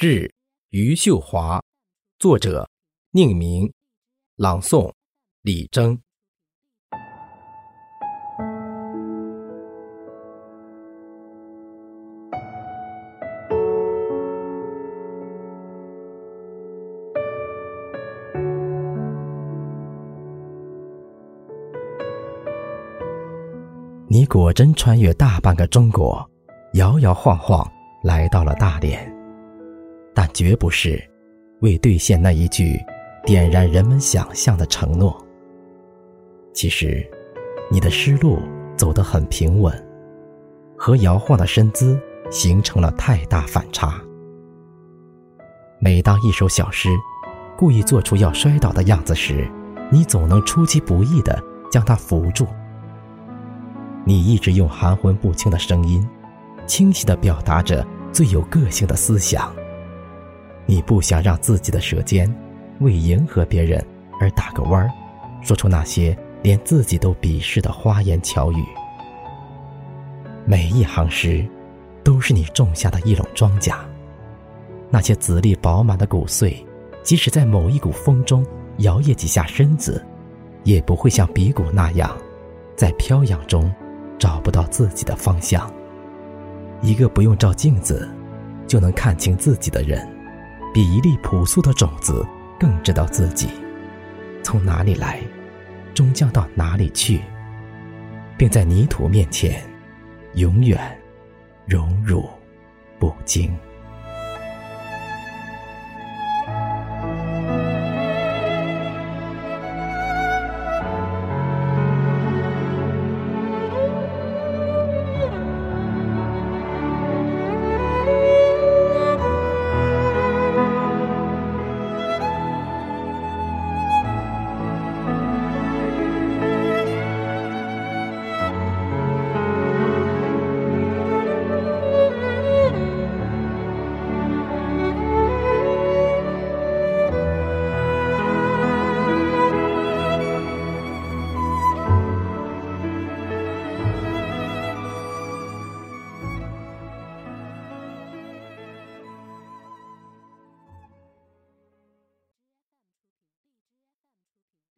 致余秀华，作者宁明，朗诵李征。你果真穿越大半个中国，摇摇晃晃来到了大连。绝不是为兑现那一句点燃人们想象的承诺。其实，你的失路走得很平稳，和摇晃的身姿形成了太大反差。每当一首小诗故意做出要摔倒的样子时，你总能出其不意地将它扶住。你一直用含混不清的声音，清晰地表达着最有个性的思想。你不想让自己的舌尖为迎合别人而打个弯儿，说出那些连自己都鄙视的花言巧语。每一行诗，都是你种下的一垄庄稼。那些籽粒饱满的谷穗，即使在某一股风中摇曳几下身子，也不会像鼻骨那样，在飘扬中找不到自己的方向。一个不用照镜子就能看清自己的人。比一粒朴素的种子更知道自己从哪里来，终将到哪里去，并在泥土面前永远荣辱不惊。